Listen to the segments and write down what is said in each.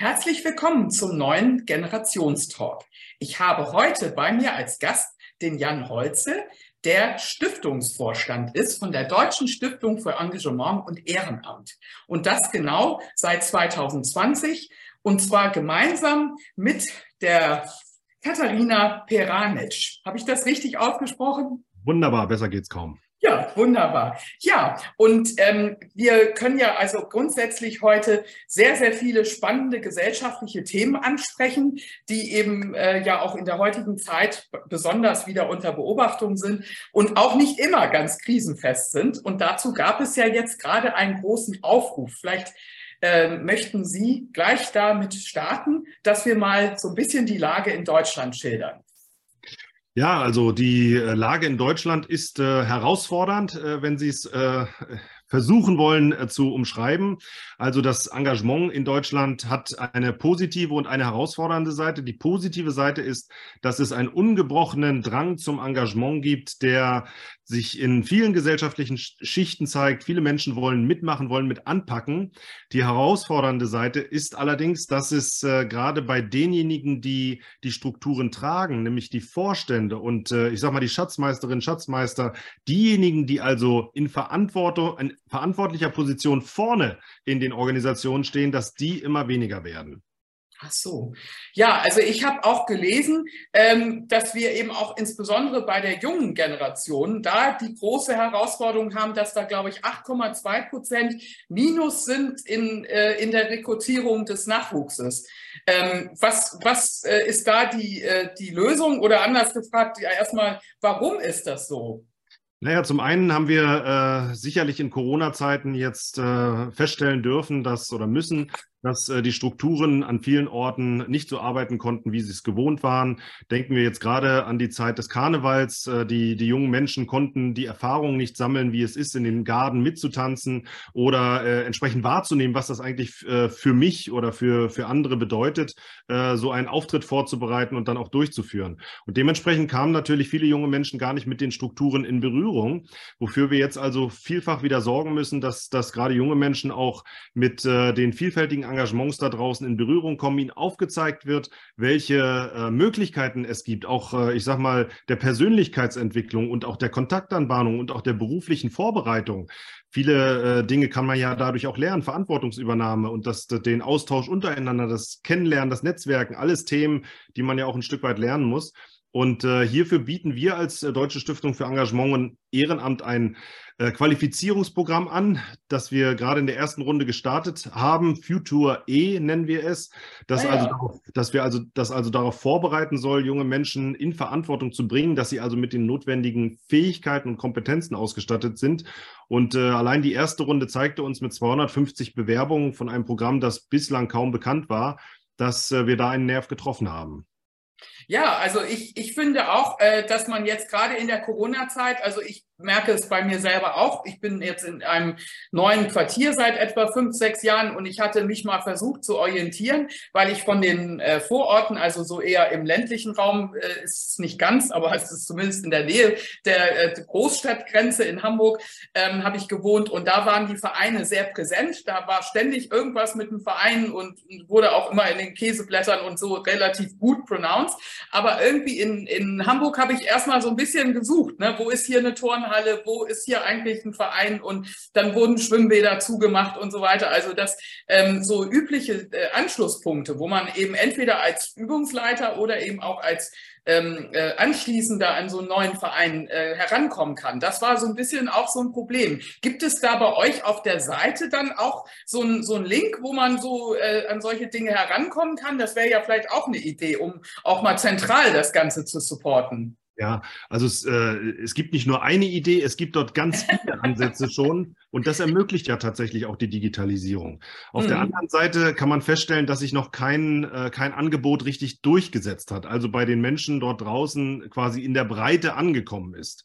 Herzlich willkommen zum neuen Generationstalk. Ich habe heute bei mir als Gast den Jan Holze, der Stiftungsvorstand ist von der Deutschen Stiftung für Engagement und Ehrenamt. Und das genau seit 2020 und zwar gemeinsam mit der Katharina Peranic. Habe ich das richtig ausgesprochen? Wunderbar, besser geht's kaum. Ja, wunderbar. Ja, und ähm, wir können ja also grundsätzlich heute sehr, sehr viele spannende gesellschaftliche Themen ansprechen, die eben äh, ja auch in der heutigen Zeit besonders wieder unter Beobachtung sind und auch nicht immer ganz krisenfest sind. Und dazu gab es ja jetzt gerade einen großen Aufruf. Vielleicht äh, möchten Sie gleich damit starten, dass wir mal so ein bisschen die Lage in Deutschland schildern. Ja, also die äh, Lage in Deutschland ist äh, herausfordernd, äh, wenn Sie es äh, versuchen wollen äh, zu umschreiben. Also das Engagement in Deutschland hat eine positive und eine herausfordernde Seite. Die positive Seite ist, dass es einen ungebrochenen Drang zum Engagement gibt, der sich in vielen gesellschaftlichen Schichten zeigt. Viele Menschen wollen mitmachen, wollen mit anpacken. Die herausfordernde Seite ist allerdings, dass es äh, gerade bei denjenigen, die die Strukturen tragen, nämlich die Vorstände und äh, ich sage mal die Schatzmeisterinnen, Schatzmeister, diejenigen, die also in Verantwortung, in verantwortlicher Position vorne in den Organisationen stehen, dass die immer weniger werden. Ach so. Ja, also ich habe auch gelesen, ähm, dass wir eben auch insbesondere bei der jungen Generation da die große Herausforderung haben, dass da, glaube ich, 8,2 Prozent Minus sind in, äh, in der Rekrutierung des Nachwuchses. Ähm, was was äh, ist da die, äh, die Lösung? Oder anders gefragt, ja, erstmal, warum ist das so? Naja, zum einen haben wir äh, sicherlich in Corona-Zeiten jetzt äh, feststellen dürfen, dass oder müssen, dass äh, die Strukturen an vielen Orten nicht so arbeiten konnten, wie sie es gewohnt waren. Denken wir jetzt gerade an die Zeit des Karnevals. Äh, die, die jungen Menschen konnten die Erfahrung nicht sammeln, wie es ist, in den Garden mitzutanzen oder äh, entsprechend wahrzunehmen, was das eigentlich äh, für mich oder für, für andere bedeutet, äh, so einen Auftritt vorzubereiten und dann auch durchzuführen. Und dementsprechend kamen natürlich viele junge Menschen gar nicht mit den Strukturen in Berührung, wofür wir jetzt also vielfach wieder sorgen müssen, dass, dass gerade junge Menschen auch mit äh, den vielfältigen Engagements da draußen in Berührung kommen, ihnen aufgezeigt wird, welche äh, Möglichkeiten es gibt, auch, äh, ich sag mal, der Persönlichkeitsentwicklung und auch der Kontaktanbahnung und auch der beruflichen Vorbereitung. Viele äh, Dinge kann man ja dadurch auch lernen, Verantwortungsübernahme und das, den Austausch untereinander, das Kennenlernen, das Netzwerken, alles Themen, die man ja auch ein Stück weit lernen muss. Und äh, hierfür bieten wir als äh, Deutsche Stiftung für Engagement und Ehrenamt ein äh, Qualifizierungsprogramm an, das wir gerade in der ersten Runde gestartet haben. Future E nennen wir es, das ah, ja. also darauf, dass wir also das also darauf vorbereiten soll, junge Menschen in Verantwortung zu bringen, dass sie also mit den notwendigen Fähigkeiten und Kompetenzen ausgestattet sind. Und äh, allein die erste Runde zeigte uns mit 250 Bewerbungen von einem Programm, das bislang kaum bekannt war, dass äh, wir da einen Nerv getroffen haben. Ja, also ich, ich finde auch, äh, dass man jetzt gerade in der Corona-Zeit, also ich merke es bei mir selber auch. Ich bin jetzt in einem neuen Quartier seit etwa fünf, sechs Jahren und ich hatte mich mal versucht zu orientieren, weil ich von den äh, Vororten, also so eher im ländlichen Raum, äh, ist es nicht ganz, aber es ist zumindest in der Nähe der äh, Großstadtgrenze in Hamburg, ähm, habe ich gewohnt und da waren die Vereine sehr präsent. Da war ständig irgendwas mit dem Verein und wurde auch immer in den Käseblättern und so relativ gut pronounced. Aber irgendwie in, in Hamburg habe ich erstmal so ein bisschen gesucht, ne? wo ist hier eine Turnhalle? Wo ist hier eigentlich ein Verein und dann wurden Schwimmbäder zugemacht und so weiter. Also das ähm, so übliche äh, Anschlusspunkte, wo man eben entweder als Übungsleiter oder eben auch als ähm, äh, anschließender an so einen neuen Verein äh, herankommen kann. Das war so ein bisschen auch so ein Problem. Gibt es da bei euch auf der Seite dann auch so ein, so ein Link, wo man so äh, an solche Dinge herankommen kann? Das wäre ja vielleicht auch eine Idee, um auch mal zentral das Ganze zu supporten. Ja, also es, äh, es gibt nicht nur eine Idee, es gibt dort ganz viele Ansätze schon und das ermöglicht ja tatsächlich auch die Digitalisierung. Auf mhm. der anderen Seite kann man feststellen, dass sich noch kein, äh, kein Angebot richtig durchgesetzt hat, also bei den Menschen dort draußen quasi in der Breite angekommen ist.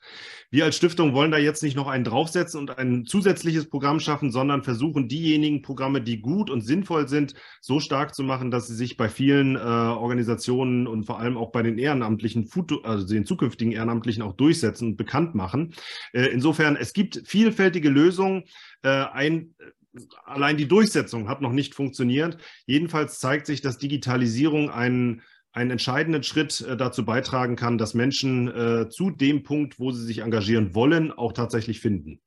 Wir als Stiftung wollen da jetzt nicht noch einen draufsetzen und ein zusätzliches Programm schaffen, sondern versuchen diejenigen Programme, die gut und sinnvoll sind, so stark zu machen, dass sie sich bei vielen äh, Organisationen und vor allem auch bei den Ehrenamtlichen, also den zukünftigen zukünftigen Ehrenamtlichen auch durchsetzen und bekannt machen. Äh, insofern, es gibt vielfältige Lösungen. Äh, ein allein die Durchsetzung hat noch nicht funktioniert. Jedenfalls zeigt sich, dass Digitalisierung einen, einen entscheidenden Schritt äh, dazu beitragen kann, dass Menschen zu dem Punkt, wo sie sich engagieren wollen, auch tatsächlich finden.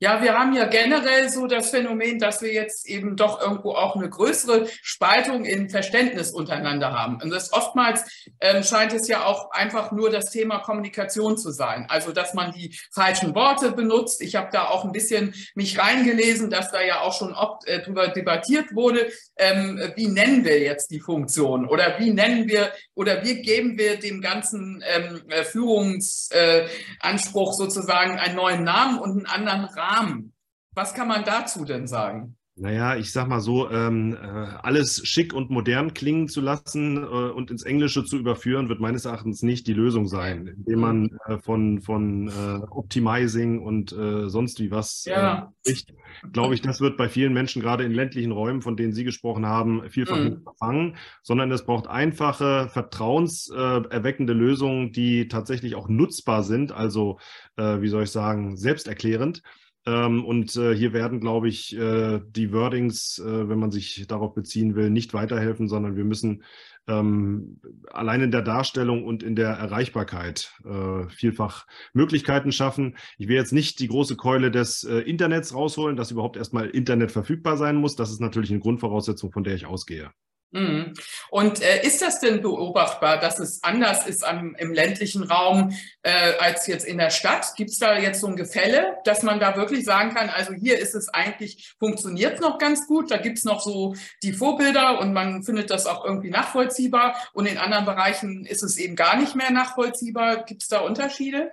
Ja, wir haben ja generell so das Phänomen, dass wir jetzt eben doch irgendwo auch eine größere Spaltung in Verständnis untereinander haben. Und das oftmals ähm, scheint es ja auch einfach nur das Thema Kommunikation zu sein. Also, dass man die falschen Worte benutzt. Ich habe da auch ein bisschen mich reingelesen, dass da ja auch schon oft äh, drüber debattiert wurde. Ähm, wie nennen wir jetzt die Funktion? Oder wie nennen wir oder wie geben wir dem ganzen ähm, äh, Führungsanspruch äh, sozusagen einen neuen Namen und einen anderen Rahmen? Rahmen. Was kann man dazu denn sagen? Naja, ich sag mal so, ähm, äh, alles schick und modern klingen zu lassen äh, und ins Englische zu überführen, wird meines Erachtens nicht die Lösung sein, indem man äh, von, von äh, Optimizing und äh, sonst wie was äh, ja. spricht. Glaube ich, das wird bei vielen Menschen, gerade in ländlichen Räumen, von denen Sie gesprochen haben, vielfach mhm. nicht verfangen, sondern es braucht einfache, vertrauenserweckende Lösungen, die tatsächlich auch nutzbar sind, also, wie soll ich sagen, selbsterklärend. Ähm, und äh, hier werden, glaube ich, äh, die Wordings, äh, wenn man sich darauf beziehen will, nicht weiterhelfen, sondern wir müssen ähm, allein in der Darstellung und in der Erreichbarkeit äh, vielfach Möglichkeiten schaffen. Ich will jetzt nicht die große Keule des äh, Internets rausholen, dass überhaupt erstmal Internet verfügbar sein muss. Das ist natürlich eine Grundvoraussetzung, von der ich ausgehe. Mhm. Und äh, ist das denn beobachtbar, dass es anders ist am, im ländlichen Raum äh, als jetzt in der Stadt? Gibt es da jetzt so ein Gefälle, dass man da wirklich sagen kann, also hier ist es eigentlich, funktioniert noch ganz gut, da gibt es noch so die Vorbilder und man findet das auch irgendwie nachvollziehbar und in anderen Bereichen ist es eben gar nicht mehr nachvollziehbar. Gibt es da Unterschiede?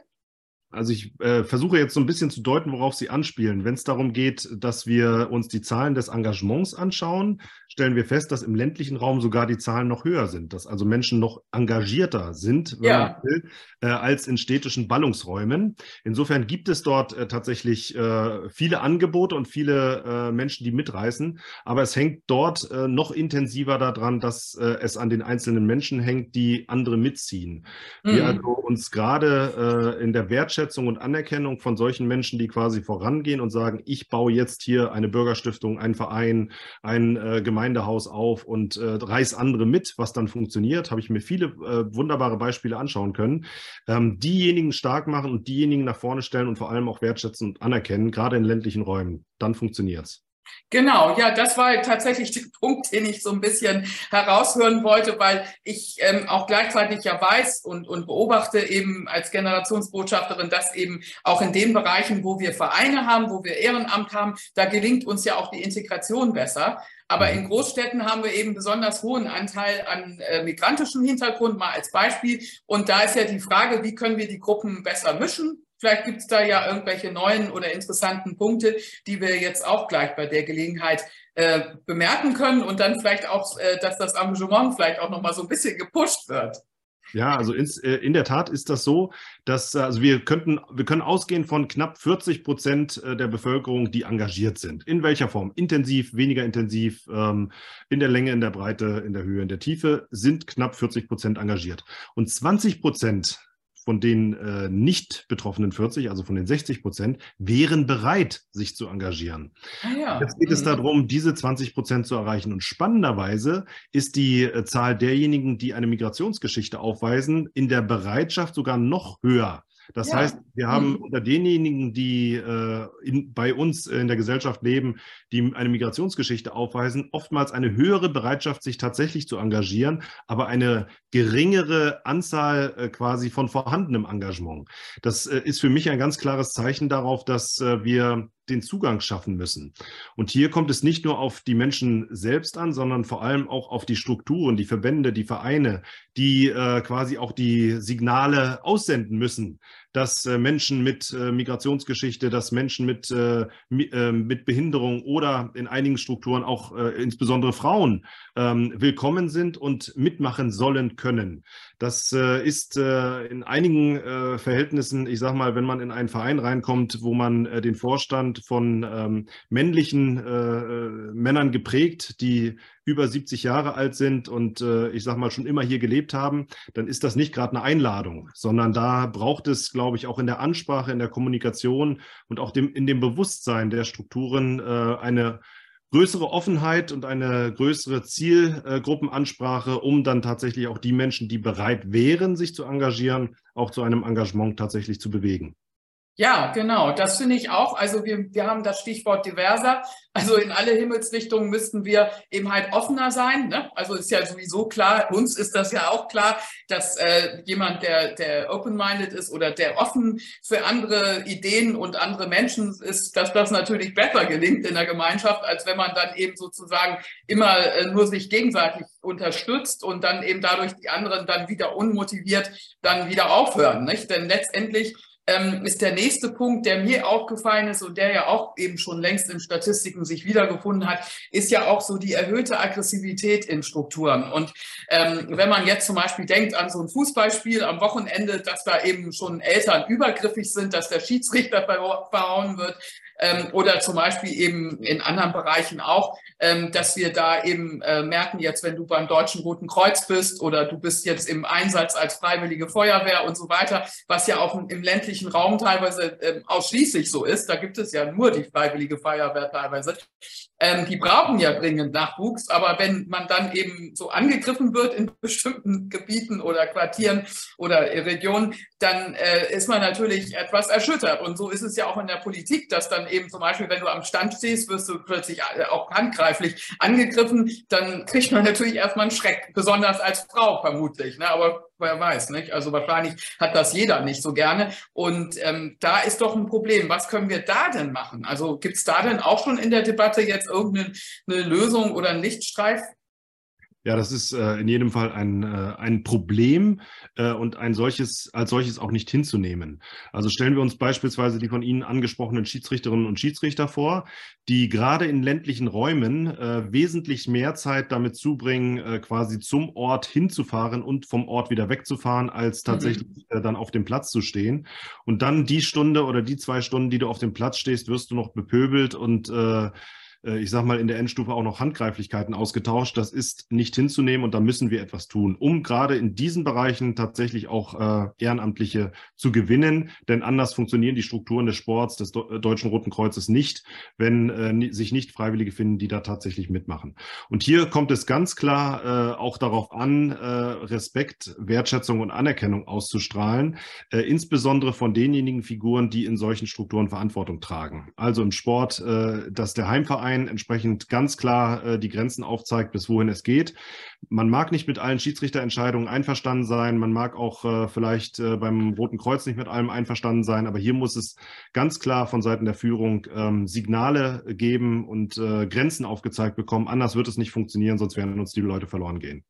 Also ich äh, versuche jetzt so ein bisschen zu deuten, worauf Sie anspielen. Wenn es darum geht, dass wir uns die Zahlen des Engagements anschauen, stellen wir fest, dass im ländlichen Raum sogar die Zahlen noch höher sind, dass also Menschen noch engagierter sind, ja. will, äh, als in städtischen Ballungsräumen. Insofern gibt es dort äh, tatsächlich äh, viele Angebote und viele äh, Menschen, die mitreißen, aber es hängt dort äh, noch intensiver daran, dass es an den einzelnen Menschen hängt, die andere mitziehen. Mhm. Wir also uns gerade in der Wertschätzung Wertschätzung und Anerkennung von solchen Menschen, die quasi vorangehen und sagen, ich baue jetzt hier eine Bürgerstiftung, einen Verein, ein äh, Gemeindehaus auf und äh, reiß andere mit, was dann funktioniert, habe ich mir viele äh, wunderbare Beispiele anschauen können. Ähm, diejenigen stark machen und diejenigen nach vorne stellen und vor allem auch wertschätzen und anerkennen, gerade in ländlichen Räumen, dann funktioniert es. Genau, ja, das war tatsächlich der Punkt, den ich so ein bisschen heraushören wollte, weil ich ähm, auch gleichzeitig ja weiß und, und beobachte eben als Generationsbotschafterin, dass eben auch in den Bereichen, wo wir Vereine haben, wo wir Ehrenamt haben, da gelingt uns ja auch die Integration besser. Aber in Großstädten haben wir eben besonders hohen Anteil an äh, migrantischem Hintergrund, mal als Beispiel. Und da ist ja die Frage, wie können wir die Gruppen besser mischen? Vielleicht gibt es da ja irgendwelche neuen oder interessanten Punkte, die wir jetzt auch gleich bei der Gelegenheit äh, bemerken können und dann vielleicht auch, äh, dass das Engagement vielleicht auch nochmal so ein bisschen gepusht wird. Ja, also ins, äh, in der Tat ist das so, dass also wir könnten, wir können ausgehen von knapp 40 Prozent äh, der Bevölkerung, die engagiert sind. In welcher Form? Intensiv, weniger intensiv, ähm, in der Länge, in der Breite, in der Höhe, in der Tiefe sind knapp 40 Prozent engagiert. Und 20 Prozent von den äh, nicht betroffenen 40, also von den 60 Prozent, wären bereit, sich zu engagieren. Ah ja. Jetzt geht mhm. es darum, diese 20 Prozent zu erreichen. Und spannenderweise ist die äh, Zahl derjenigen, die eine Migrationsgeschichte aufweisen, in der Bereitschaft sogar noch höher das ja. heißt, wir haben mhm. unter denjenigen, die äh, in, bei uns in der Gesellschaft leben, die eine Migrationsgeschichte aufweisen, oftmals eine höhere Bereitschaft, sich tatsächlich zu engagieren, aber eine geringere Anzahl äh, quasi von vorhandenem Engagement. Das äh, ist für mich ein ganz klares Zeichen darauf, dass äh, wir den Zugang schaffen müssen. Und hier kommt es nicht nur auf die Menschen selbst an, sondern vor allem auch auf die Strukturen, die Verbände, die Vereine, die äh, quasi auch die Signale aussenden müssen, dass äh, Menschen mit äh, Migrationsgeschichte, dass Menschen mit, äh, mit Behinderung oder in einigen Strukturen auch insbesondere Frauen ähm, willkommen sind und mitmachen sollen können. Das ist in einigen Verhältnissen, ich sage mal, wenn man in einen Verein reinkommt, wo man den Vorstand von ähm, männlichen Männern geprägt, die über 70 Jahre alt sind und äh, ich sage mal schon immer hier gelebt haben, dann ist das nicht gerade eine Einladung, sondern da braucht es, glaube ich, auch in der Ansprache, in der Kommunikation und auch dem, in dem Bewusstsein der Strukturen äh, eine größere Offenheit und eine größere Zielgruppenansprache, um dann tatsächlich auch die Menschen, die bereit wären, sich zu engagieren, auch zu einem Engagement tatsächlich zu bewegen. Ja, genau. Das finde ich auch. Also wir, wir haben das Stichwort diverser. Also in alle Himmelsrichtungen müssten wir eben halt offener sein. Ne? Also ist ja sowieso klar, uns ist das ja auch klar, dass äh, jemand, der, der open-minded ist oder der offen für andere Ideen und andere Menschen ist, dass das natürlich besser gelingt in der Gemeinschaft, als wenn man dann eben sozusagen immer äh, nur sich gegenseitig unterstützt und dann eben dadurch die anderen dann wieder unmotiviert dann wieder aufhören. Nicht? Denn letztendlich ähm, ist der nächste Punkt, der mir aufgefallen ist und der ja auch eben schon längst in Statistiken sich wiedergefunden hat, ist ja auch so die erhöhte Aggressivität in Strukturen. Und ähm, wenn man jetzt zum Beispiel denkt an so ein Fußballspiel am Wochenende, dass da eben schon Eltern übergriffig sind, dass der Schiedsrichter verhauen wird, ähm, oder zum Beispiel eben in anderen Bereichen auch, ähm, dass wir da eben äh, merken, jetzt wenn du beim Deutschen Roten Kreuz bist oder du bist jetzt im Einsatz als Freiwillige Feuerwehr und so weiter, was ja auch im ländlichen Raum teilweise äh, ausschließlich so ist, da gibt es ja nur die Freiwillige Feuerwehr teilweise, ähm, die brauchen ja dringend Nachwuchs, aber wenn man dann eben so angegriffen wird in bestimmten Gebieten oder Quartieren oder Regionen, dann äh, ist man natürlich etwas erschüttert. Und so ist es ja auch in der Politik, dass dann eben zum Beispiel, wenn du am Stand stehst, wirst du plötzlich äh, auch handgreiflich angegriffen, dann kriegt man natürlich erstmal einen Schreck, besonders als Frau vermutlich. Ne? Aber wer weiß, nicht? Also wahrscheinlich hat das jeder nicht so gerne. Und ähm, da ist doch ein Problem. Was können wir da denn machen? Also gibt es da denn auch schon in der Debatte jetzt irgendeine Lösung oder einen Lichtstreif? Ja, das ist äh, in jedem Fall ein, äh, ein Problem äh, und ein solches, als solches auch nicht hinzunehmen. Also stellen wir uns beispielsweise die von Ihnen angesprochenen Schiedsrichterinnen und Schiedsrichter vor, die gerade in ländlichen Räumen äh, wesentlich mehr Zeit damit zubringen, äh, quasi zum Ort hinzufahren und vom Ort wieder wegzufahren, als mhm. tatsächlich mhm. dann auf dem Platz zu stehen. Und dann die Stunde oder die zwei Stunden, die du auf dem Platz stehst, wirst du noch bepöbelt und äh, äh, ich sage mal, in der Endstufe auch noch Handgreiflichkeiten ausgetauscht. Das ist nicht hinzunehmen und da müssen wir etwas tun, um gerade in diesen Bereichen tatsächlich auch äh, Ehrenamtliche zu gewinnen. Denn anders funktionieren die Strukturen des Sports, des äh, Deutschen Roten Kreuzes nicht, wenn äh, sich nicht Freiwillige finden, die da tatsächlich mitmachen. Und hier kommt es ganz klar äh, auch darauf an, äh, Respekt, Wertschätzung und Anerkennung auszustrahlen, äh, insbesondere von denjenigen Figuren, die in solchen Strukturen Verantwortung tragen. Also im Sport, äh, dass der Heimverein Verein entsprechend ganz klar äh, die Grenzen aufzeigt, bis wohin es geht. Man mag nicht mit allen Schiedsrichterentscheidungen einverstanden sein, man mag auch äh, vielleicht äh, beim Roten Kreuz nicht mit allem einverstanden sein, aber hier muss es ganz klar von Seiten der Führung ähm, Signale geben und äh, Grenzen aufgezeigt bekommen. Anders wird es nicht funktionieren, sonst werden uns die Leute verloren gehen.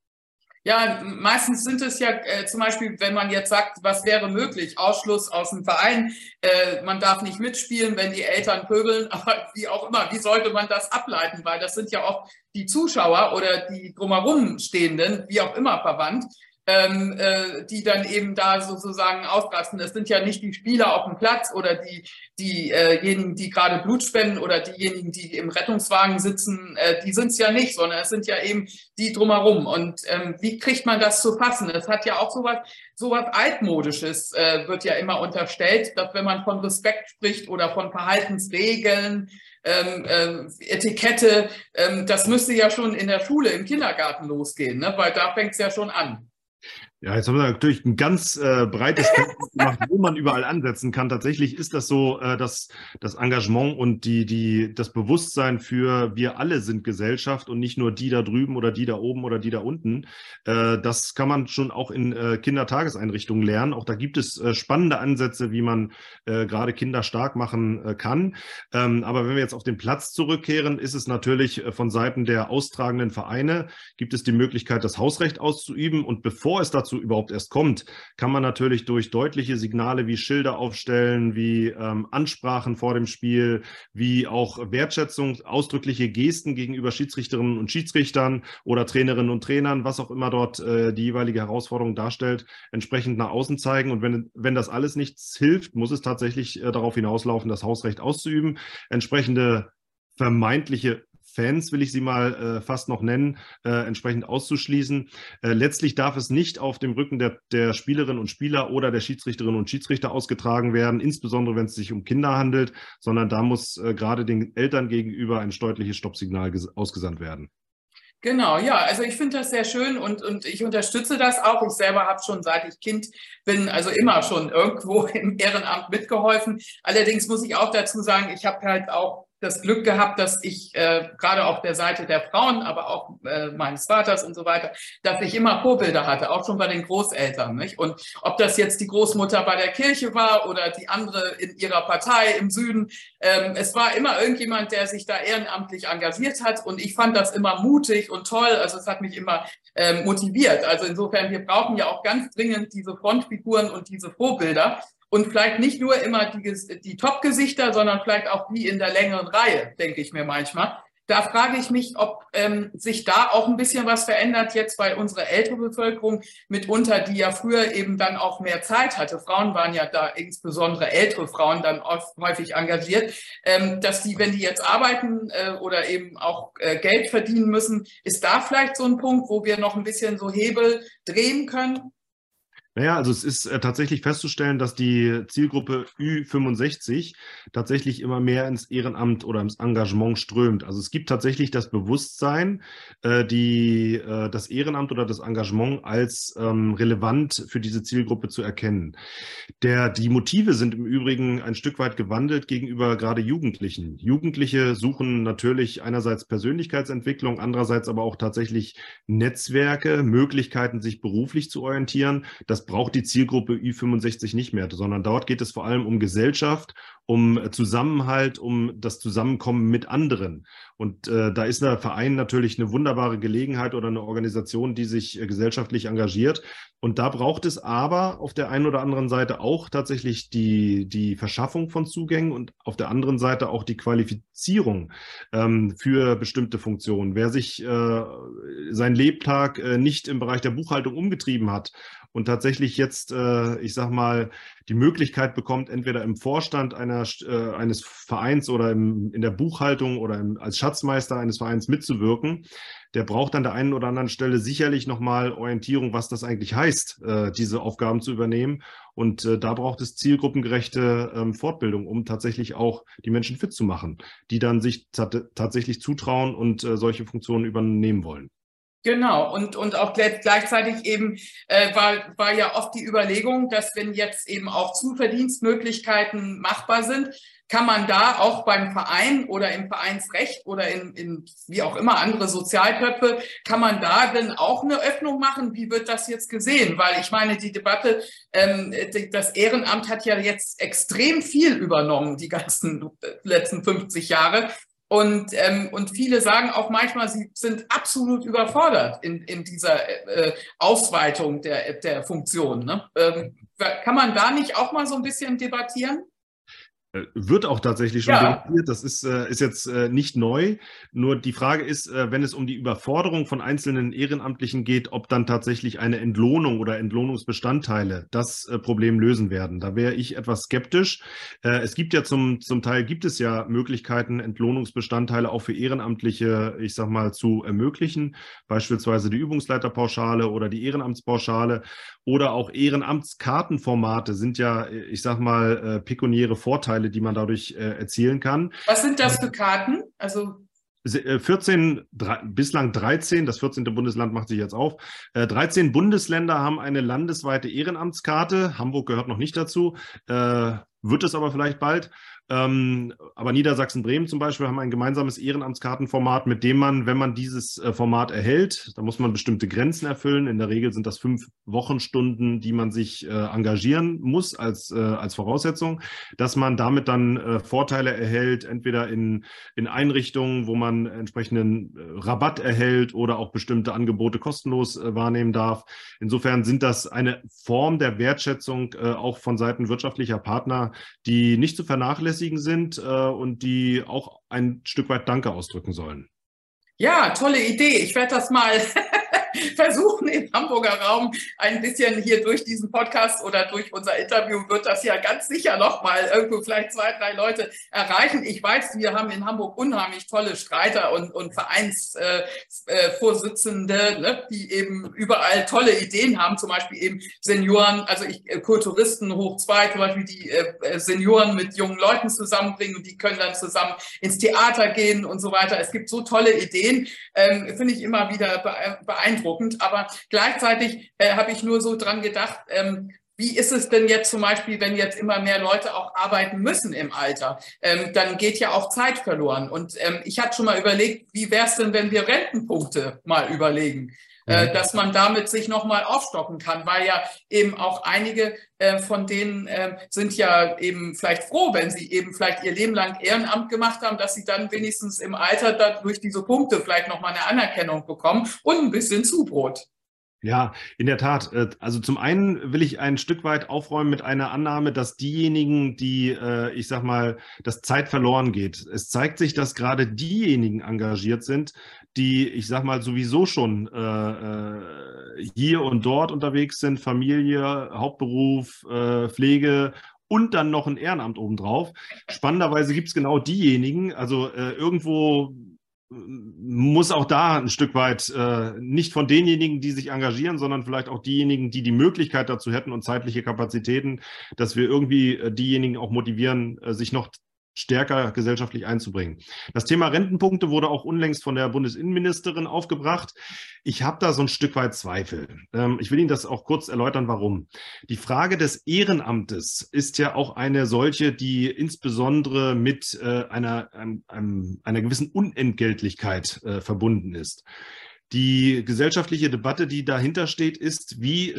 Ja, meistens sind es ja äh, zum Beispiel, wenn man jetzt sagt, was wäre möglich, Ausschluss aus dem Verein, äh, man darf nicht mitspielen, wenn die Eltern pöbeln, aber wie auch immer, wie sollte man das ableiten? Weil das sind ja oft die Zuschauer oder die drumherum Stehenden, wie auch immer verwandt, ähm, äh, die dann eben da sozusagen ausrasten. Das sind ja nicht die Spieler auf dem Platz oder die, diejenigen, die gerade Blut spenden oder diejenigen, die im Rettungswagen sitzen, äh, die sind es ja nicht, sondern es sind ja eben die drumherum. Und ähm, wie kriegt man das zu fassen? Es hat ja auch sowas, sowas altmodisches, äh, wird ja immer unterstellt, dass wenn man von Respekt spricht oder von Verhaltensregeln, ähm, äh, Etikette, ähm, das müsste ja schon in der Schule, im Kindergarten losgehen, ne? weil da fängt es ja schon an. Ja, jetzt haben wir natürlich ein ganz äh, breites Feld gemacht, wo man überall ansetzen kann. Tatsächlich ist das so, äh, dass das Engagement und die, die, das Bewusstsein für wir alle sind Gesellschaft und nicht nur die da drüben oder die da oben oder die da unten. Äh, das kann man schon auch in äh, Kindertageseinrichtungen lernen. Auch da gibt es äh, spannende Ansätze, wie man äh, gerade Kinder stark machen äh, kann. Ähm, aber wenn wir jetzt auf den Platz zurückkehren, ist es natürlich äh, von Seiten der austragenden Vereine, gibt es die Möglichkeit, das Hausrecht auszuüben. Und bevor es dazu dazu überhaupt erst kommt, kann man natürlich durch deutliche Signale wie Schilder aufstellen, wie ähm, Ansprachen vor dem Spiel, wie auch Wertschätzung, ausdrückliche Gesten gegenüber Schiedsrichterinnen und Schiedsrichtern oder Trainerinnen und Trainern, was auch immer dort äh, die jeweilige Herausforderung darstellt, entsprechend nach außen zeigen. Und wenn, wenn das alles nichts hilft, muss es tatsächlich äh, darauf hinauslaufen, das Hausrecht auszuüben, entsprechende vermeintliche Fans, will ich sie mal äh, fast noch nennen, äh, entsprechend auszuschließen. Äh, letztlich darf es nicht auf dem Rücken der, der Spielerinnen und Spieler oder der Schiedsrichterinnen und Schiedsrichter ausgetragen werden, insbesondere wenn es sich um Kinder handelt, sondern da muss äh, gerade den Eltern gegenüber ein deutliches Stoppsignal ausgesandt werden. Genau, ja, also ich finde das sehr schön und, und ich unterstütze das auch. Ich selber habe schon seit ich Kind bin, also immer schon irgendwo im Ehrenamt mitgeholfen. Allerdings muss ich auch dazu sagen, ich habe halt auch das Glück gehabt, dass ich äh, gerade auf der Seite der Frauen, aber auch äh, meines Vaters und so weiter, dass ich immer Vorbilder hatte, auch schon bei den Großeltern. Nicht? Und ob das jetzt die Großmutter bei der Kirche war oder die andere in ihrer Partei im Süden, ähm, es war immer irgendjemand, der sich da ehrenamtlich engagiert hat. Und ich fand das immer mutig und toll. Also es hat mich immer ähm, motiviert. Also insofern, wir brauchen ja auch ganz dringend diese Frontfiguren und diese Vorbilder und vielleicht nicht nur immer die, die Top-Gesichter, sondern vielleicht auch die in der längeren Reihe, denke ich mir manchmal. Da frage ich mich, ob ähm, sich da auch ein bisschen was verändert jetzt, weil unsere ältere Bevölkerung mitunter, die ja früher eben dann auch mehr Zeit hatte, Frauen waren ja da insbesondere ältere Frauen dann oft, häufig engagiert, ähm, dass die, wenn die jetzt arbeiten äh, oder eben auch äh, Geld verdienen müssen, ist da vielleicht so ein Punkt, wo wir noch ein bisschen so Hebel drehen können? Naja, also es ist äh, tatsächlich festzustellen, dass die Zielgruppe Ü65 tatsächlich immer mehr ins Ehrenamt oder ins Engagement strömt. Also es gibt tatsächlich das Bewusstsein, äh, die, äh, das Ehrenamt oder das Engagement als ähm, relevant für diese Zielgruppe zu erkennen. Der, die Motive sind im Übrigen ein Stück weit gewandelt gegenüber gerade Jugendlichen. Jugendliche suchen natürlich einerseits Persönlichkeitsentwicklung, andererseits aber auch tatsächlich Netzwerke, Möglichkeiten, sich beruflich zu orientieren. Das das braucht die Zielgruppe Ü65 nicht mehr, sondern dort geht es vor allem um Gesellschaft, um Zusammenhalt, um das Zusammenkommen mit anderen. Und äh, da ist der Verein natürlich eine wunderbare Gelegenheit oder eine Organisation, die sich äh, gesellschaftlich engagiert. Und da braucht es aber auf der einen oder anderen Seite auch tatsächlich die, die Verschaffung von Zugängen und auf der anderen Seite auch die Qualifizierung ähm, für bestimmte Funktionen. Wer sich äh, sein Lebtag äh, nicht im Bereich der Buchhaltung umgetrieben hat und tatsächlich jetzt, äh, ich sag mal, die Möglichkeit bekommt, entweder im Vorstand einer, äh, eines Vereins oder im, in der Buchhaltung oder im, als Schatzmeister eines Vereins mitzuwirken, der braucht an der einen oder anderen Stelle sicherlich nochmal Orientierung, was das eigentlich heißt, äh, diese Aufgaben zu übernehmen. Und äh, da braucht es zielgruppengerechte ähm, Fortbildung, um tatsächlich auch die Menschen fit zu machen, die dann sich tatsächlich zutrauen und äh, solche Funktionen übernehmen wollen. Genau, und, und auch gleichzeitig eben äh, war, war ja oft die Überlegung, dass wenn jetzt eben auch Zuverdienstmöglichkeiten machbar sind, kann man da auch beim Verein oder im Vereinsrecht oder in, in wie auch immer andere Sozialtöpfe, kann man da denn auch eine Öffnung machen? Wie wird das jetzt gesehen? Weil ich meine, die Debatte, ähm, das Ehrenamt hat ja jetzt extrem viel übernommen, die ganzen letzten 50 Jahre. Und, ähm, und viele sagen auch manchmal, sie sind absolut überfordert in, in dieser äh, Ausweitung der, der Funktion. Ne? Ähm, kann man da nicht auch mal so ein bisschen debattieren? Äh, wird auch tatsächlich schon ja. debattiert. Das ist, äh, ist jetzt äh, nicht neu. Nur die Frage ist, wenn es um die Überforderung von einzelnen Ehrenamtlichen geht, ob dann tatsächlich eine Entlohnung oder Entlohnungsbestandteile das Problem lösen werden. Da wäre ich etwas skeptisch. Es gibt ja zum, zum Teil gibt es ja Möglichkeiten, Entlohnungsbestandteile auch für Ehrenamtliche, ich sag mal, zu ermöglichen. Beispielsweise die Übungsleiterpauschale oder die Ehrenamtspauschale oder auch Ehrenamtskartenformate sind ja, ich sag mal, pekuniäre Vorteile Vorteile, die man dadurch äh, erzielen kann. Was sind das für Karten? Also 14, äh, bislang 13, das 14. Bundesland macht sich jetzt auf. Äh, 13 Bundesländer haben eine landesweite Ehrenamtskarte. Hamburg gehört noch nicht dazu, äh, wird es aber vielleicht bald. Ähm, aber Niedersachsen-Bremen zum Beispiel haben ein gemeinsames Ehrenamtskartenformat, mit dem man, wenn man dieses äh, Format erhält, da muss man bestimmte Grenzen erfüllen. In der Regel sind das fünf Wochenstunden, die man sich äh, engagieren muss als, äh, als Voraussetzung, dass man damit dann äh, Vorteile erhält, entweder in, in Einrichtungen, wo man entsprechenden äh, Rabatt erhält oder auch bestimmte Angebote kostenlos äh, wahrnehmen darf. Insofern sind das eine Form der Wertschätzung auch von Seiten wirtschaftlicher Partner, die nicht zu vernachlässigen vernachlässigen sind äh, und die auch ein Stück weit Danke ausdrücken sollen. Ja, tolle Idee. Ich werde das mal versuchen im Hamburger Raum ein bisschen hier durch diesen Podcast oder durch unser Interview wird das ja ganz sicher nochmal irgendwo vielleicht zwei, drei Leute erreichen. Ich weiß, wir haben in Hamburg unheimlich tolle Streiter und, und Vereinsvorsitzende, äh, ne, die eben überall tolle Ideen haben, zum Beispiel eben Senioren, also ich, äh, Kulturisten hoch zwei, zum Beispiel die äh, Senioren mit jungen Leuten zusammenbringen und die können dann zusammen ins Theater gehen und so weiter. Es gibt so tolle Ideen, ähm, finde ich immer wieder beeindruckend. Aber gleichzeitig äh, habe ich nur so dran gedacht, ähm, wie ist es denn jetzt zum Beispiel, wenn jetzt immer mehr Leute auch arbeiten müssen im Alter? Ähm, dann geht ja auch Zeit verloren. Und ähm, ich hatte schon mal überlegt, wie wäre es denn, wenn wir Rentenpunkte mal überlegen? Äh, dass man damit sich nochmal aufstocken kann, weil ja eben auch einige äh, von denen äh, sind ja eben vielleicht froh, wenn sie eben vielleicht ihr Leben lang Ehrenamt gemacht haben, dass sie dann wenigstens im Alter durch diese Punkte vielleicht nochmal eine Anerkennung bekommen und ein bisschen Zubrot. Ja, in der Tat. Äh, also zum einen will ich ein Stück weit aufräumen mit einer Annahme, dass diejenigen, die, äh, ich sag mal, dass Zeit verloren geht. Es zeigt sich, dass gerade diejenigen engagiert sind, die, ich sag mal, sowieso schon äh, hier und dort unterwegs sind, Familie, Hauptberuf, Pflege und dann noch ein Ehrenamt obendrauf. Spannenderweise gibt es genau diejenigen, also äh, irgendwo muss auch da ein Stück weit äh, nicht von denjenigen, die sich engagieren, sondern vielleicht auch diejenigen, die die Möglichkeit dazu hätten und zeitliche Kapazitäten, dass wir irgendwie äh, diejenigen auch motivieren, äh, sich noch stärker gesellschaftlich einzubringen. Das Thema Rentenpunkte wurde auch unlängst von der Bundesinnenministerin aufgebracht. Ich habe da so ein Stück weit Zweifel. Ähm, ich will Ihnen das auch kurz erläutern, warum. Die Frage des Ehrenamtes ist ja auch eine solche, die insbesondere mit äh, einer, einer gewissen Unentgeltlichkeit äh, verbunden ist. Die gesellschaftliche Debatte, die dahinter steht, ist, wie,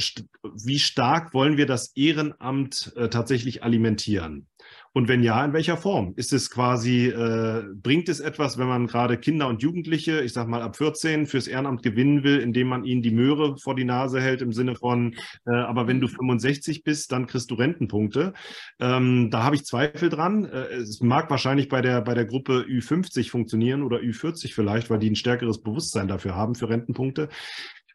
wie stark wollen wir das Ehrenamt äh, tatsächlich alimentieren? Und wenn ja, in welcher Form? Ist es quasi, äh, bringt es etwas, wenn man gerade Kinder und Jugendliche, ich sag mal ab 14, fürs Ehrenamt gewinnen will, indem man ihnen die Möhre vor die Nase hält im Sinne von, äh, aber wenn du 65 bist, dann kriegst du Rentenpunkte. Ähm, da habe ich Zweifel dran. Äh, es mag wahrscheinlich bei der, bei der Gruppe Ü50 funktionieren oder Ü40 vielleicht, weil die ein stärkeres Bewusstsein dafür haben für Rentenpunkte.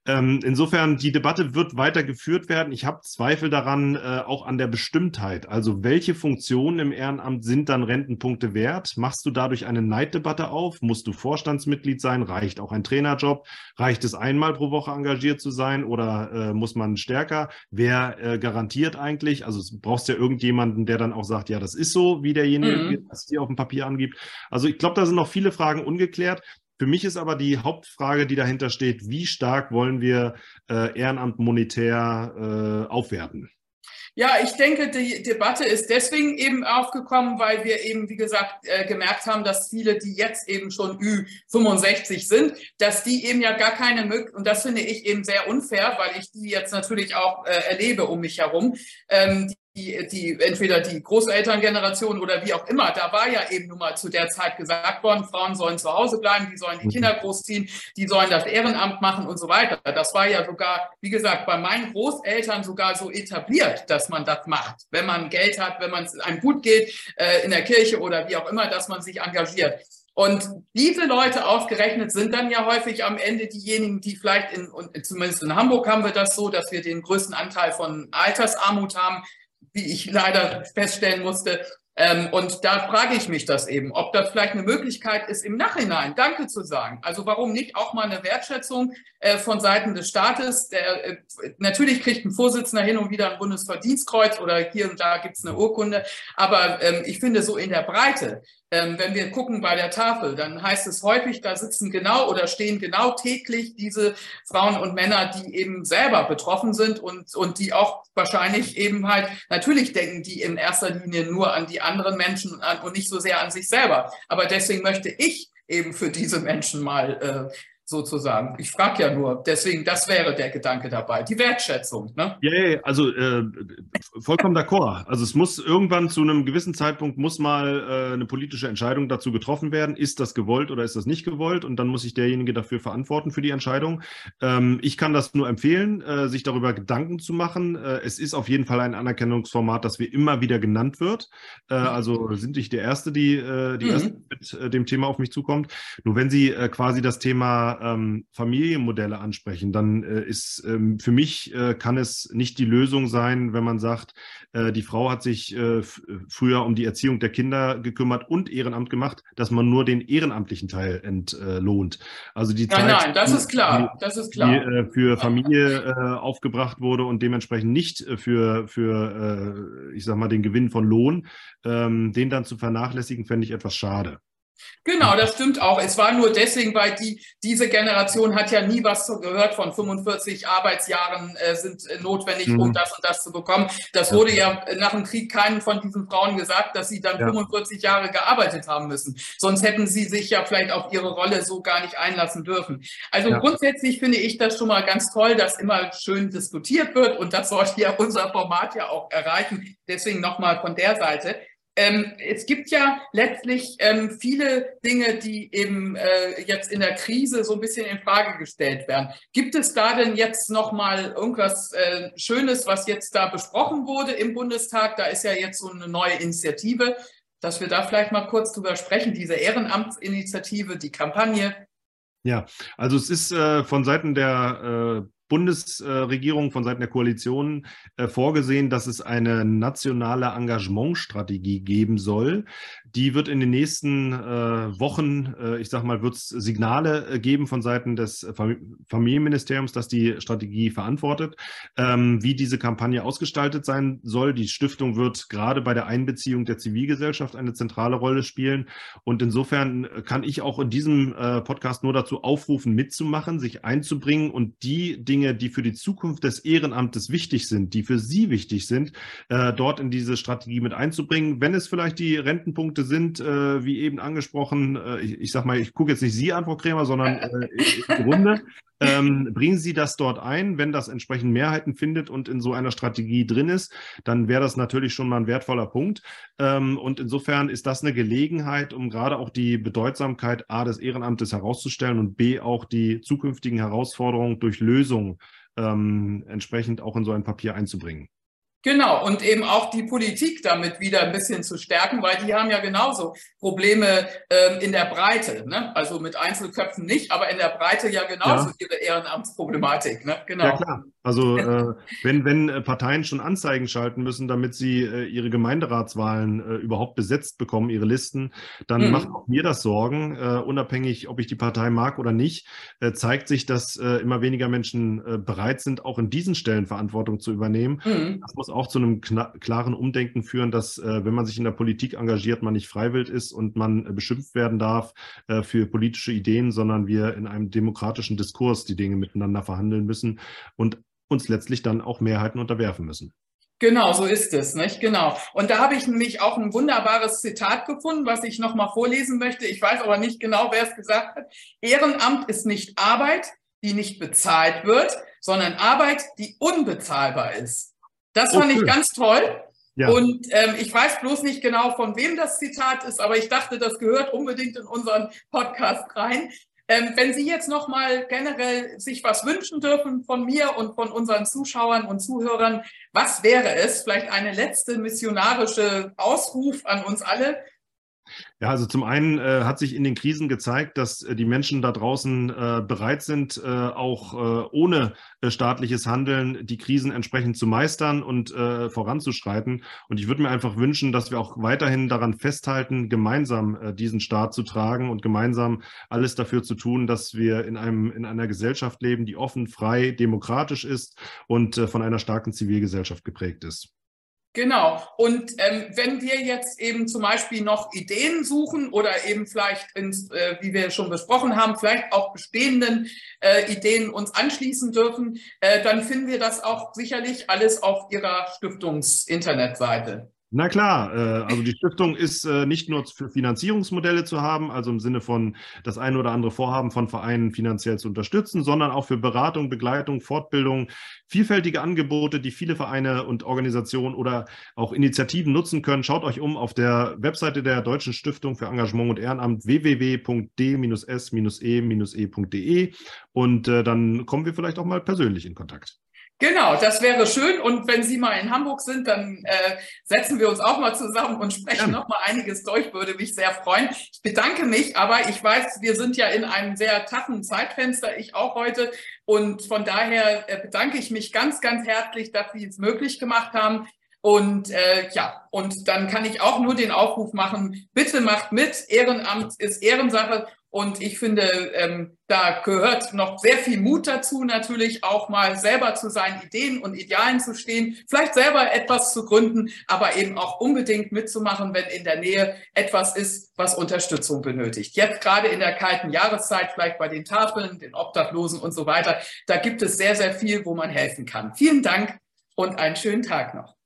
Ähm, insofern, die Debatte wird weiter geführt werden. Ich habe Zweifel daran, äh, auch an der Bestimmtheit. Also welche Funktionen im Ehrenamt sind dann Rentenpunkte wert? Machst du dadurch eine Neiddebatte auf? Musst du Vorstandsmitglied sein? Reicht auch ein Trainerjob? Reicht es einmal pro Woche engagiert zu sein oder äh, muss man stärker? Wer äh, garantiert eigentlich? Also du brauchst ja irgendjemanden, der dann auch sagt, ja, das ist so, wie derjenige, mhm. das hier auf dem Papier angibt. Also ich glaube, da sind noch viele Fragen ungeklärt. Für mich ist aber die Hauptfrage, die dahinter steht, wie stark wollen wir äh, Ehrenamt monetär äh, aufwerten? Ja, ich denke, die Debatte ist deswegen eben aufgekommen, weil wir eben, wie gesagt, äh, gemerkt haben, dass viele, die jetzt eben schon Ü65 sind, dass die eben ja gar keine Möglichkeit, und das finde ich eben sehr unfair, weil ich die jetzt natürlich auch äh, erlebe um mich herum, ähm, die, die, entweder die Großelterngeneration oder wie auch immer, da war ja eben nun mal zu der Zeit gesagt worden, Frauen sollen zu Hause bleiben, die sollen die mhm. Kinder großziehen, die sollen das Ehrenamt machen und so weiter. Das war ja sogar, wie gesagt, bei meinen Großeltern sogar so etabliert, dass man das macht. Wenn man Geld hat, wenn man es einem gut geht, äh, in der Kirche oder wie auch immer, dass man sich engagiert. Und diese Leute ausgerechnet sind dann ja häufig am Ende diejenigen, die vielleicht in, und zumindest in Hamburg haben wir das so, dass wir den größten Anteil von Altersarmut haben wie ich leider feststellen musste. Ähm, und da frage ich mich das eben, ob das vielleicht eine Möglichkeit ist, im Nachhinein Danke zu sagen. Also warum nicht auch mal eine Wertschätzung äh, von Seiten des Staates? Der, äh, natürlich kriegt ein Vorsitzender hin und wieder ein Bundesverdienstkreuz oder hier und da gibt es eine Urkunde. Aber ähm, ich finde so in der Breite ähm, wenn wir gucken bei der Tafel, dann heißt es häufig, da sitzen genau oder stehen genau täglich diese Frauen und Männer, die eben selber betroffen sind und, und die auch wahrscheinlich eben halt, natürlich denken die in erster Linie nur an die anderen Menschen und nicht so sehr an sich selber. Aber deswegen möchte ich eben für diese Menschen mal äh, sozusagen. Ich frage ja nur, deswegen, das wäre der Gedanke dabei, die Wertschätzung. Ne? Ja, ja, also äh, vollkommen d'accord. Also es muss irgendwann zu einem gewissen Zeitpunkt muss mal äh, eine politische Entscheidung dazu getroffen werden, ist das gewollt oder ist das nicht gewollt und dann muss sich derjenige dafür verantworten für die Entscheidung. Ähm, ich kann das nur empfehlen, äh, sich darüber Gedanken zu machen. Äh, es ist auf jeden Fall ein Anerkennungsformat, das wir immer wieder genannt wird. Äh, mhm. also sind nicht der Erste, die, äh, die mhm. erste mit dem Thema auf mich zukommt. Nur wenn Sie quasi das Thema Ähm, Familienmodelle ansprechen, dann äh, ist ähm, für mich äh, kann es nicht die Lösung sein, wenn man sagt, äh, die Frau hat sich äh, früher um die Erziehung der Kinder gekümmert und Ehrenamt gemacht, dass man nur den ehrenamtlichen Teil entlohnt. Also die nein, Zeit, nein, das ist klar, die, das ist klar. Die äh, für Familie äh, aufgebracht wurde und dementsprechend nicht für, für ich sag mal, den Gewinn von Lohn, ähm, den dann zu vernachlässigen, fände ich etwas schade. Genau, das stimmt auch. Es war nur deswegen, weil die, diese Generation hat ja nie was gehört von 45 Arbeitsjahren äh, sind äh, notwendig, mhm. um das und das zu bekommen. Das wurde ja nach dem Krieg keinen von diesen Frauen gesagt, dass sie dann ja. 45 Jahre gearbeitet haben müssen. Sonst hätten sie sich ja vielleicht auf ihre Rolle so gar nicht einlassen dürfen. Also ja. grundsätzlich finde ich das schon mal ganz toll, dass immer schön diskutiert wird und das sollte ja unser Format ja auch erreichen. Deswegen nochmal von der Seite. Ähm, es gibt ja letztlich ähm, viele Dinge, die eben äh, jetzt in der Krise so ein bisschen in Frage gestellt werden. Gibt es da denn jetzt noch mal irgendwas äh, Schönes, was jetzt da besprochen wurde im Bundestag? Da ist ja jetzt so eine neue Initiative, dass wir da vielleicht mal kurz drüber sprechen. Diese Ehrenamtsinitiative, die Kampagne. Ja, also es ist äh, von Seiten der äh, Bundesregierung von Seiten der Koalition äh, vorgesehen, dass es eine nationale Engagementstrategie geben soll. Die wird in den nächsten äh, Wochen, äh, ich sag mal, wird es Signale geben von Seiten des Familienministeriums, dass die Strategie verantwortet, ähm, wie diese Kampagne ausgestaltet sein soll. Die Stiftung wird gerade bei der Einbeziehung der Zivilgesellschaft eine zentrale Rolle spielen. Und insofern kann ich auch in diesem Podcast nur dazu aufrufen, mitzumachen, sich einzubringen und die Dinge, Dinge, die für die Zukunft des Ehrenamtes wichtig sind, die für Sie wichtig sind, äh, dort in diese Strategie mit einzubringen. Wenn es vielleicht die Rentenpunkte sind, äh, wie eben angesprochen, äh, ich, ich sag mal, ich gucke jetzt nicht Sie an, Frau Krämer, sondern äh, in Runde. Ähm, bringen Sie das dort ein, wenn das entsprechend Mehrheiten findet und in so einer Strategie drin ist, dann wäre das natürlich schon mal ein wertvoller Punkt. Ähm, und insofern ist das eine Gelegenheit, um gerade auch die Bedeutsamkeit A des Ehrenamtes herauszustellen und B auch die zukünftigen Herausforderungen durch Lösungen ähm, entsprechend auch in so ein Papier einzubringen. Genau, und eben auch die Politik damit wieder ein bisschen zu stärken, weil die haben ja genauso Probleme ähm, in der Breite. Ne? Also mit Einzelköpfen nicht, aber in der Breite ja genauso ja. ihre Ehrenamtsproblematik. Ne? Genau. Ja, klar. Also äh, wenn, wenn äh, Parteien schon Anzeigen schalten müssen, damit sie äh, ihre Gemeinderatswahlen äh, überhaupt besetzt bekommen, ihre Listen, dann mhm. macht auch mir das Sorgen, äh, unabhängig, ob ich die Partei mag oder nicht, äh, zeigt sich, dass immer weniger Menschen bereit sind, auch in diesen Stellen Verantwortung zu übernehmen. Mhm. Das muss auch zu einem klaren Umdenken führen, dass wenn man sich in der Politik engagiert, man nicht freiwillig ist und man beschimpft werden darf für politische Ideen, sondern wir in einem demokratischen Diskurs die Dinge miteinander verhandeln müssen und uns letztlich dann auch Mehrheiten unterwerfen müssen. Genau, so ist es, nicht? Genau. Und da habe ich nämlich auch ein wunderbares Zitat gefunden, was ich nochmal vorlesen möchte. Ich weiß aber nicht genau, wer es gesagt hat. Ehrenamt ist nicht Arbeit, die nicht bezahlt wird, sondern Arbeit, die unbezahlbar ist. Das fand okay. ich ganz toll. Ja. Und ähm, ich weiß bloß nicht genau, von wem das Zitat ist, aber ich dachte, das gehört unbedingt in unseren Podcast rein. Ähm, wenn Sie jetzt nochmal generell sich was wünschen dürfen von mir und von unseren Zuschauern und Zuhörern, was wäre es? Vielleicht eine letzte missionarische Ausruf an uns alle, ja, also zum einen äh, hat sich in den Krisen gezeigt, dass äh, die Menschen da draußen äh, bereit sind, äh, auch äh, ohne äh, staatliches Handeln die Krisen entsprechend zu meistern und voranzuschreiten. Und ich würde mir einfach wünschen, dass wir auch weiterhin daran festhalten, gemeinsam diesen Staat zu tragen und gemeinsam alles dafür zu tun, dass wir in einem in einer Gesellschaft leben, die offen, frei, demokratisch ist und von einer starken Zivilgesellschaft geprägt ist. Genau. Und ähm, wenn wir jetzt eben zum Beispiel noch Ideen suchen oder eben vielleicht, ins, äh, wie wir schon besprochen haben, vielleicht auch bestehenden äh, Ideen uns anschließen dürfen, äh, dann finden wir das auch sicherlich alles auf Ihrer Stiftungs-Internetseite. Na klar, äh, also die Stiftung ist äh, nicht nur für Finanzierungsmodelle zu haben, also im Sinne von das eine oder andere Vorhaben von Vereinen finanziell zu unterstützen, sondern auch für Beratung, Begleitung, Fortbildung, vielfältige Angebote, die viele Vereine und Organisationen oder auch Initiativen nutzen können. Schaut euch um auf der Webseite der Deutschen Stiftung für Engagement und Ehrenamt www.d-s-e-e.de und äh, dann kommen wir vielleicht auch mal persönlich in Kontakt. Genau, das wäre schön. Und wenn Sie mal in Hamburg sind, dann äh, setzen wir uns auch mal zusammen und sprechen ja. noch mal einiges durch. Würde mich sehr freuen. Ich bedanke mich, aber ich weiß, wir sind ja in einem sehr taffen Zeitfenster, ich auch heute. Und von daher äh, bedanke ich mich ganz, ganz herzlich, dass Sie es möglich gemacht haben. Und äh, ja, und dann kann ich auch nur den Aufruf machen, bitte macht mit. Ehrenamt ist Ehrensache. Und ich finde, ähm, da gehört noch sehr viel Mut dazu, natürlich auch mal selber zu seinen Ideen und Idealen zu stehen, vielleicht selber etwas zu gründen, aber eben auch unbedingt mitzumachen, wenn in der Nähe etwas ist, was Unterstützung benötigt. Jetzt gerade in der kalten Jahreszeit, vielleicht bei den Tafeln, den Obdachlosen und so weiter, da gibt es sehr, sehr viel, wo man helfen kann. Vielen Dank und einen schönen Tag noch.